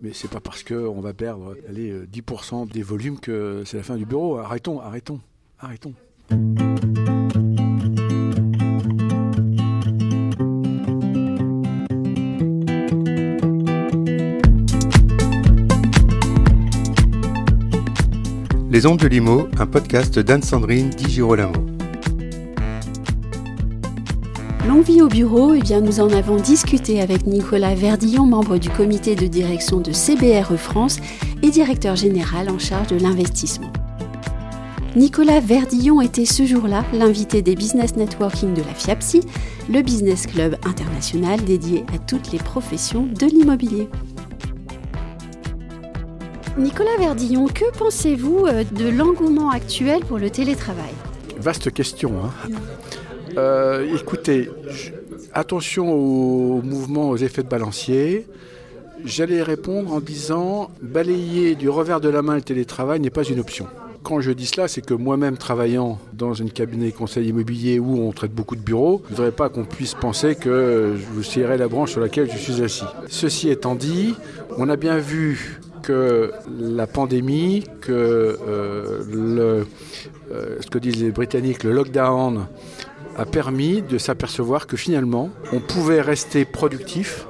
Mais c'est pas parce qu'on va perdre allez, 10% des volumes que c'est la fin du bureau. Arrêtons, arrêtons, arrêtons. Les Ondes de Limo, un podcast d'Anne-Sandrine Di Girolamo. L'envie au bureau, eh bien, nous en avons discuté avec Nicolas Verdillon, membre du comité de direction de CBRE France et directeur général en charge de l'investissement. Nicolas Verdillon était ce jour-là l'invité des Business Networking de la FIAPSI, le business club international dédié à toutes les professions de l'immobilier. Nicolas Verdillon, que pensez-vous euh, de l'engouement actuel pour le télétravail? Vaste question. Hein. Euh, écoutez, attention aux mouvements, aux effets de balancier. J'allais répondre en disant balayer du revers de la main le télétravail n'est pas une option. Quand je dis cela, c'est que moi-même travaillant dans une cabinet conseil immobilier où on traite beaucoup de bureaux, je ne voudrais pas qu'on puisse penser que je vous serrerai la branche sur laquelle je suis assis. Ceci étant dit, on a bien vu que la pandémie, que euh, euh, ce que disent les Britanniques, le lockdown, a permis de s'apercevoir que finalement, on pouvait rester productif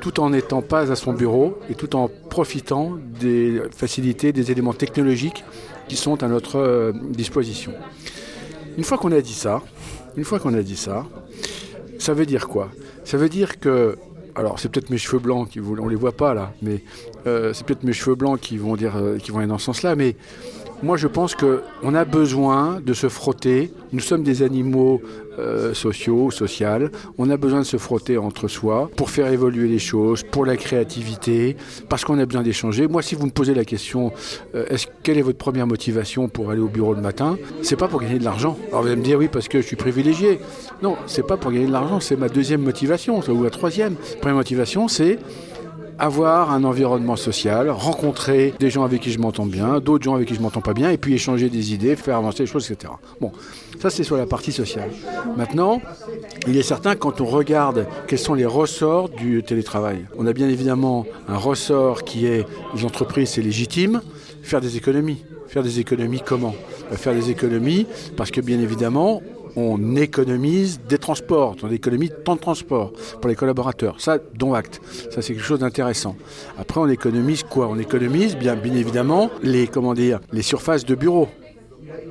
tout en n'étant pas à son bureau et tout en profitant des facilités, des éléments technologiques qui sont à notre euh, disposition. Une fois qu'on a dit ça, une fois qu'on a dit ça, ça veut dire quoi? Ça veut dire que alors c'est peut-être mes cheveux blancs qui vous, on les voit pas là, mais euh, c'est peut-être mes cheveux blancs qui vont dire, euh, qui vont aller dans ce sens-là, mais moi, je pense qu'on a besoin de se frotter. Nous sommes des animaux euh, sociaux, sociales. On a besoin de se frotter entre soi pour faire évoluer les choses, pour la créativité, parce qu'on a besoin d'échanger. Moi, si vous me posez la question, euh, quelle est votre première motivation pour aller au bureau le matin? C'est pas pour gagner de l'argent. Alors vous allez me dire oui, parce que je suis privilégié. Non, c'est pas pour gagner de l'argent. C'est ma deuxième motivation ou la troisième. première motivation, c'est avoir un environnement social, rencontrer des gens avec qui je m'entends bien, d'autres gens avec qui je m'entends pas bien, et puis échanger des idées, faire avancer les choses, etc. Bon, ça c'est sur la partie sociale. Maintenant, il est certain quand on regarde quels sont les ressorts du télétravail, on a bien évidemment un ressort qui est les entreprises, c'est légitime, faire des économies. Faire des économies comment? Faire des économies parce que bien évidemment, on économise des transports, on économise temps de transport pour les collaborateurs. Ça, dont acte. Ça, c'est quelque chose d'intéressant. Après, on économise quoi? On économise bien, évidemment les, comment les surfaces de bureaux.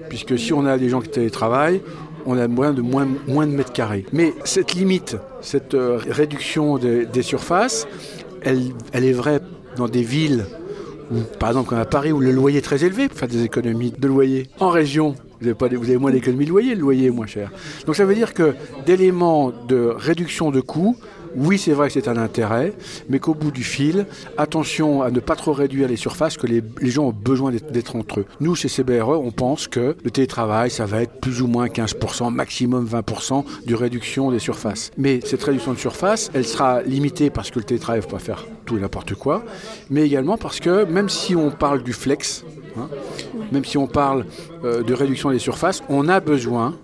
Puisque si on a des gens qui télétravaillent, on a moins de, moins, de mètres carrés. Mais cette limite, cette euh, réduction des surfaces, elle, est vraie dans des villes où, par exemple, à Paris, où le loyer est très élevé, pour faire des économies de loyer. En région, vous avez, pas, moins d'économies de loyer, le loyer est moins cher. Donc ça veut dire que d'éléments de réduction de coûts, oui, c'est vrai que c'est un intérêt, mais qu'au bout du fil, attention à ne pas trop réduire les surfaces, que les, gens ont besoin d'être entre eux. Nous, chez CBRE, on pense que le télétravail, ça va être plus ou moins 15%, maximum 20% de réduction des surfaces. Mais cette réduction de surface, elle sera limitée parce que le télétravail ne faut pas faire tout et n'importe quoi, mais également parce que même si on parle du flex, hein, même si on parle euh, de réduction des surfaces, on a besoin,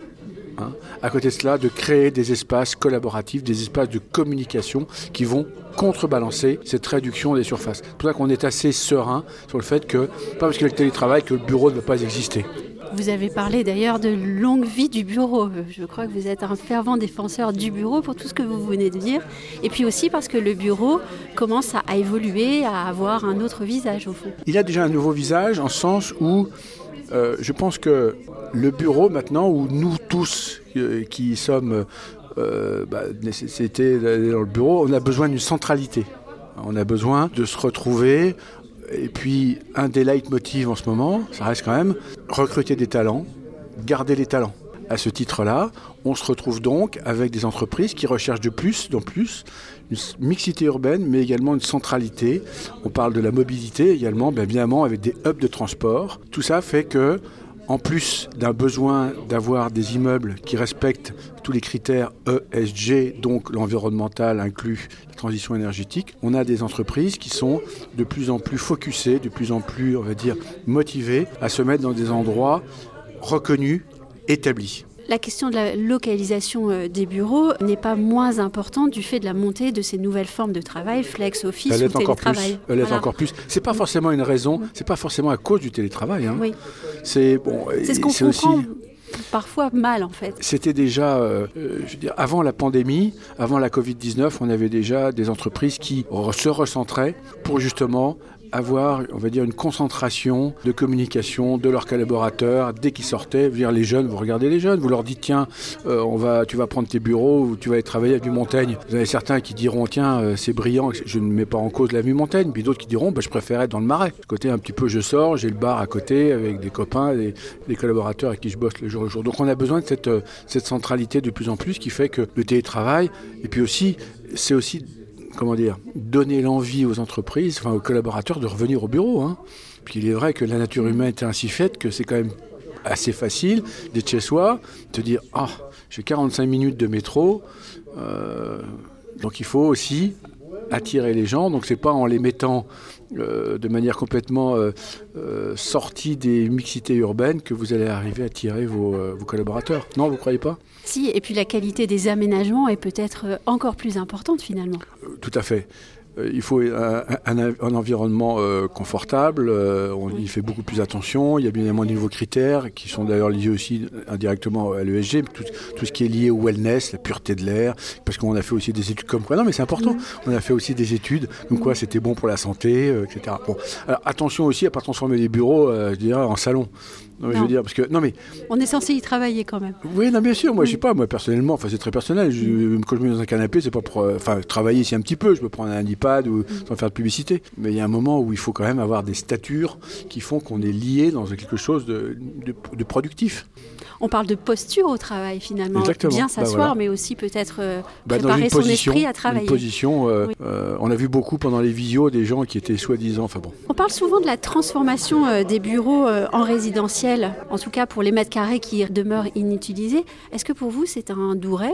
hein, à côté de cela, de créer des espaces collaboratifs, des espaces de communication qui vont contrebalancer cette réduction des surfaces. C'est pour ça qu'on est assez serein sur le fait que, pas parce qu'il y a le télétravail, que le bureau ne va pas exister. Vous avez parlé d'ailleurs de longue vie du bureau. Je crois que vous êtes un fervent défenseur du bureau pour tout ce que vous venez de dire. Et puis aussi parce que le bureau commence à évoluer, à avoir un autre visage au fond. Il a déjà un nouveau visage en sens où euh, je pense que le bureau maintenant, où nous tous euh, qui sommes euh, bah, d'aller dans le bureau, on a besoin d'une centralité. On a besoin de se retrouver. Et puis, un des leitmotivs en ce moment, ça reste quand même recruter des talents, garder les talents. À ce titre-là, on se retrouve donc avec des entreprises qui recherchent de plus en plus une mixité urbaine, mais également une centralité. On parle de la mobilité également, bien évidemment, avec des hubs de transport. Tout ça fait que, en plus d'un besoin d'avoir des immeubles qui respectent tous les critères ESG, donc l'environnemental inclut la transition énergétique, on a des entreprises qui sont de plus en plus focusées, de plus en plus, on va dire, motivées à se mettre dans des endroits reconnus, établis. La question de la localisation euh, des bureaux n'est pas moins importante du fait de la montée de ces nouvelles formes de travail, flex office Elle ou est encore plus. télétravail. Elle est Voilà. encore plus. C'est pas forcément une raison. C'est pas forcément à cause du télétravail. hein. Oui. C'est bon. C'est ce qu'on c'est aussi- comprend parfois mal en fait. C'était déjà, euh, je veux dire, avant la pandémie, avant la Covid-19, on avait déjà des entreprises qui se recentraient pour justement avoir, on va dire, une concentration de communication de leurs collaborateurs dès qu'ils sortaient. Dire, les jeunes, vous regardez les jeunes, vous leur dites, tiens, euh, on va, tu vas prendre tes bureaux, tu vas aller travailler à Vue Montaigne. Vous avez certains qui diront, tiens, euh, c'est brillant, je ne mets pas en cause la Vue Montaigne, puis d'autres qui diront, bah, je préfère être dans le marais. Ce côté un petit peu, je sors, j'ai le bar à côté avec des copains, des, collaborateurs avec qui je bosse le jour le jour. Donc on a besoin de cette, euh, cette centralité de plus en plus qui fait que le télétravail, et puis aussi, c'est aussi, comment dire, donner l'envie aux entreprises, enfin aux collaborateurs de revenir au bureau. Hein. Puis il est vrai que la nature humaine est ainsi faite que c'est quand même assez facile d'être chez soi, de dire, ah, j'ai 45 minutes de métro, euh, donc il faut aussi attirer les gens. Donc c'est pas en les mettant euh, de manière complètement euh, euh, sortie des mixités urbaines que vous allez arriver à attirer vos, vos collaborateurs. Non, vous croyez pas? Si, et puis la qualité des aménagements est peut-être encore plus importante finalement. Tout à fait. Il faut un, un- un environnement euh, confortable, euh, on y fait beaucoup plus attention, il y a bien évidemment de nouveaux critères qui sont d'ailleurs liés aussi indirectement à l'ESG, tout, tout ce qui est lié au wellness, la pureté de l'air, parce qu'on a fait aussi des études comme quoi, non mais c'est important, on a fait aussi des études comme quoi c'était bon pour la santé, euh, etc. Bon, alors attention aussi à pas transformer les bureaux, je dirais, en salon. Non, mais je Non. veux dire, parce que, non mais On est censé y travailler quand même. oui, non, bien sûr. Moi, je sais pas. Moi, personnellement, enfin, c'est très personnel. Je, quand je me mets dans un canapé, c'est pas pour, enfin, travailler ici un petit peu. Je peux prendre un iPad ou sans faire de publicité. Mais il y a un moment où il faut quand même avoir des statures qui font qu'on est lié dans quelque chose de, de, de productif. On parle de posture au travail finalement. Exactement. Bien Bah, s'asseoir, voilà. mais aussi peut-être euh, Bah, préparer une son position, esprit à une travailler. position. euh, Oui. euh, on a vu beaucoup pendant les visios des gens qui étaient soi-disant. Enfin bon. On parle souvent de la transformation euh, des bureaux en résidentiel, en tout cas pour les mètres carrés qui demeurent inutilisés. Est-ce que pour vous c'est un doux rêve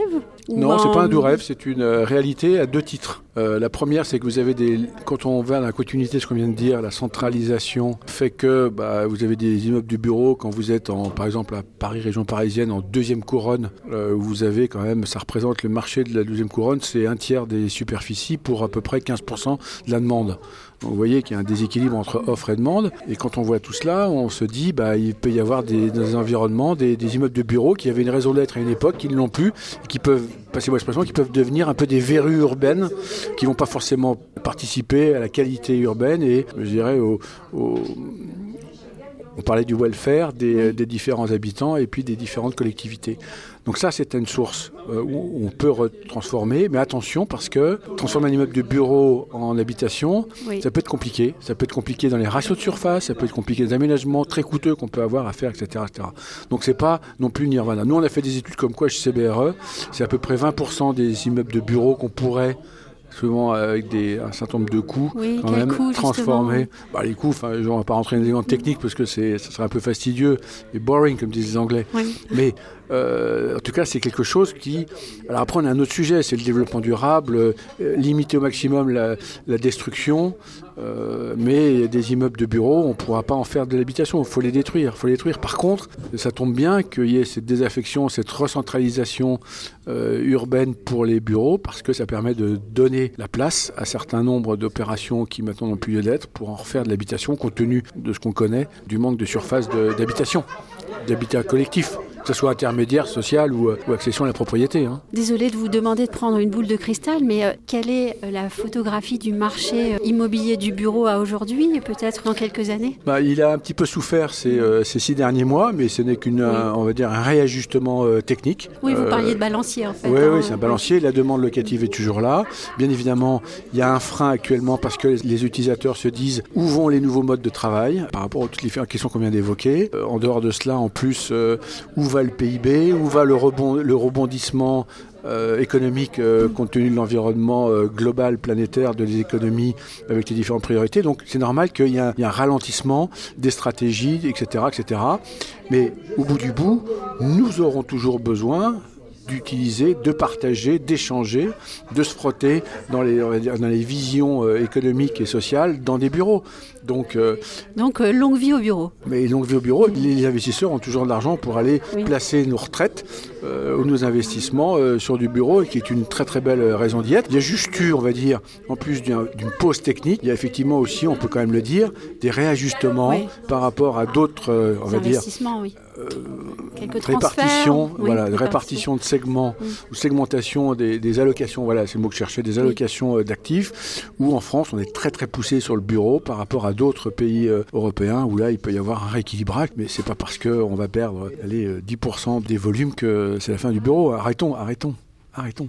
Non, c'est pas un doux rêve, c'est une réalité à deux titres. La première, c'est que vous avez des, quand on va dans la continuité de ce qu'on vient de dire, la centralisation fait que bah, vous avez des immeubles du bureau quand vous êtes en, par exemple à Paris, région parisienne, en deuxième couronne, euh, vous avez quand même, ça représente le marché de la deuxième couronne, c'est un tiers des superficies pour à peu près 15% de la demande. Vous voyez qu'il y a un déséquilibre entre offre et demande. Et quand on voit tout cela, on se dit bah, il peut y avoir des, des environnements des, immeubles de bureaux qui avaient une raison d'être à une époque, qui ne l'ont plus, et qui peuvent, passez-moi l'expression, qui peuvent devenir un peu des verrues urbaines, qui vont pas forcément participer à la qualité urbaine et, je dirais, au- on parlait du welfare des, des différents habitants et puis des différentes collectivités. Donc ça, c'est une source euh, où on peut retransformer, mais attention parce que transformer un immeuble de bureau en habitation, Oui. ça peut être compliqué. Ça peut être compliqué dans les ratios de surface, ça peut être compliqué dans les aménagements très coûteux qu'on peut avoir à faire, etc. etc. Donc c'est pas non plus nirvana. Nous, on a fait des études comme quoi chez CBRE, c'est à peu près 20% des immeubles de bureau qu'on pourrait souvent avec des, un certain nombre de coûts, Oui, quand même coût, transformer. Bah, les enfin, je ne vais pas rentrer dans les éléments techniques parce que ça serait un peu fastidieux et boring, comme disent les Anglais. Oui. Mais euh, en tout cas, c'est quelque chose qui. Alors après, on a un autre sujet, c'est le développement durable, euh, limiter au maximum la, la destruction. Euh, mais des immeubles de bureaux, on ne pourra pas en faire de l'habitation. Il faut les détruire. Par contre, ça tombe bien qu'il y ait cette désaffection, cette recentralisation euh, urbaine pour les bureaux, parce que ça permet de donner la place à certains nombres d'opérations qui maintenant n'ont plus lieu d'être pour en refaire de l'habitation, compte tenu de ce qu'on connaît du manque de surface d'habitation, d'habitat collectif, que ce soit intermédiaire, social ou, euh, ou accession à la propriété. hein. Désolée de vous demander de prendre une boule de cristal, mais euh, quelle est euh, la photographie du marché immobilier du bureau à aujourd'hui, et peut-être dans quelques années? Bah, il a un petit peu souffert ces, euh, ces six derniers mois, mais ce n'est qu'une, un- on va dire, un réajustement euh, technique. Oui, vous parliez de balancier en fait. Oui, hein. oui, c'est un balancier. La demande locative est toujours là. Bien évidemment, il y a un frein actuellement parce que les utilisateurs se disent où vont les nouveaux modes de travail par rapport aux toutes les questions qu'on vient d'évoquer? En dehors de cela, en plus, où va le PIB Où va le, rebond, le rebondissement euh, économique euh, compte tenu de l'environnement euh, global, planétaire, de les économies avec les différentes priorités. Donc c'est normal qu'il y, ait un- ralentissement des stratégies, etc. Mais au bout du bout, nous aurons toujours besoin d'utiliser, de partager, d'échanger, de se frotter dans les, dans les visions euh, économiques et sociales dans des bureaux. Donc, euh, Donc euh, longue vie au bureau. Mais longue vie au bureau, les investisseurs ont toujours de l'argent pour aller placer nos retraites ou nos investissements sur du bureau, qui est une très très belle raison d'y être. Il y a juste eu, on va dire, en plus d'une pause technique, il y a effectivement aussi, on peut quand même le dire, des réajustements par rapport à d'autres, on va dire, oui. Euh, répartition, voilà, répartition de segments ou segmentation des, allocations, voilà, c'est le mot que je cherchais, des allocations euh, d'actifs, où en France on est très très poussé sur le bureau par rapport à d'autres pays euh, européens où là il peut y avoir un rééquilibrage, mais c'est pas parce qu'on va perdre allez, 10% des volumes que c'est la fin du bureau. Arrêtons, arrêtons, arrêtons.